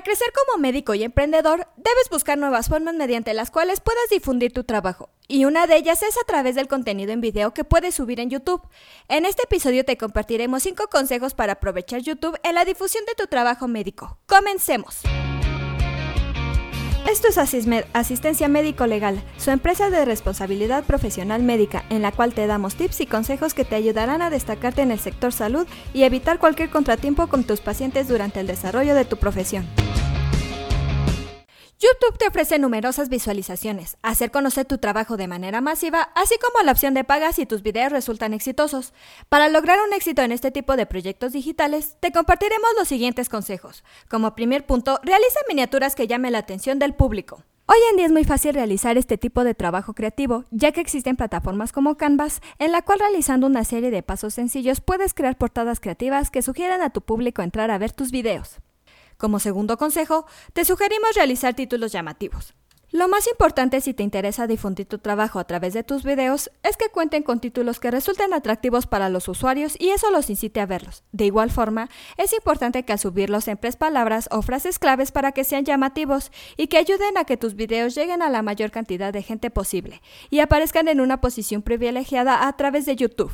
Para crecer como médico y emprendedor, debes buscar nuevas formas mediante las cuales puedas difundir tu trabajo, y una de ellas es a través del contenido en video que puedes subir en YouTube. En este episodio te compartiremos 5 consejos para aprovechar YouTube en la difusión de tu trabajo médico. Comencemos. Esto es Asistencia Médico Legal, su empresa de responsabilidad profesional médica, en la cual te damos tips y consejos que te ayudarán a destacarte en el sector salud y evitar cualquier contratiempo con tus pacientes durante el desarrollo de tu profesión. YouTube te ofrece numerosas visualizaciones, hacer conocer tu trabajo de manera masiva, así como la opción de paga si tus videos resultan exitosos. Para lograr un éxito en este tipo de proyectos digitales, te compartiremos los siguientes consejos. Como primer punto, realiza miniaturas que llamen la atención del público. Hoy en día es muy fácil realizar este tipo de trabajo creativo, ya que existen plataformas como Canvas, en la cual realizando una serie de pasos sencillos puedes crear portadas creativas que sugieran a tu público entrar a ver tus videos. Como segundo consejo, te sugerimos realizar títulos llamativos. Lo más importante si te interesa difundir tu trabajo a través de tus videos es que cuenten con títulos que resulten atractivos para los usuarios y eso los incite a verlos. De igual forma, es importante que al subirlos emplees palabras o frases claves para que sean llamativos y que ayuden a que tus videos lleguen a la mayor cantidad de gente posible y aparezcan en una posición privilegiada a través de YouTube.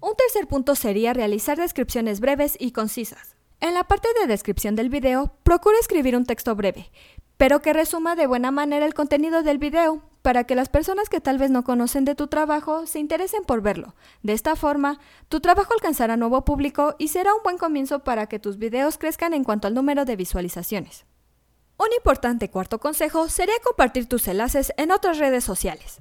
Un tercer punto sería realizar descripciones breves y concisas. En la parte de descripción del video, procura escribir un texto breve, pero que resuma de buena manera el contenido del video, para que las personas que tal vez no conocen de tu trabajo se interesen por verlo. De esta forma, tu trabajo alcanzará nuevo público y será un buen comienzo para que tus videos crezcan en cuanto al número de visualizaciones. Un importante cuarto consejo sería compartir tus enlaces en otras redes sociales.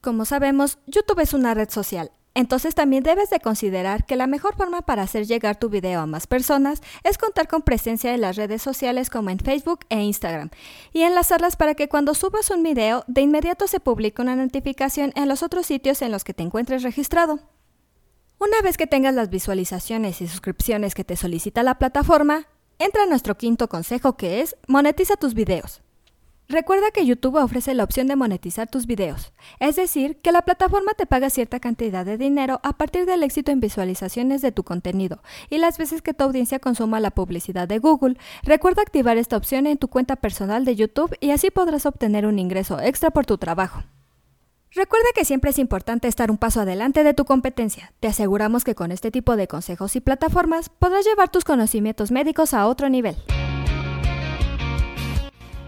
Como sabemos, YouTube es una red social, entonces también debes de considerar que la mejor forma para hacer llegar tu video a más personas es contar con presencia en las redes sociales como en Facebook e Instagram y enlazarlas para que cuando subas un video de inmediato se publique una notificación en los otros sitios en los que te encuentres registrado. Una vez que tengas las visualizaciones y suscripciones que te solicita la plataforma, entra a nuestro quinto consejo que es monetiza tus videos. Recuerda que YouTube ofrece la opción de monetizar tus videos, es decir, que la plataforma te paga cierta cantidad de dinero a partir del éxito en visualizaciones de tu contenido y las veces que tu audiencia consuma la publicidad de Google. Recuerda activar esta opción en tu cuenta personal de YouTube y así podrás obtener un ingreso extra por tu trabajo. Recuerda que siempre es importante estar un paso adelante de tu competencia. Te aseguramos que con este tipo de consejos y plataformas podrás llevar tus conocimientos médicos a otro nivel.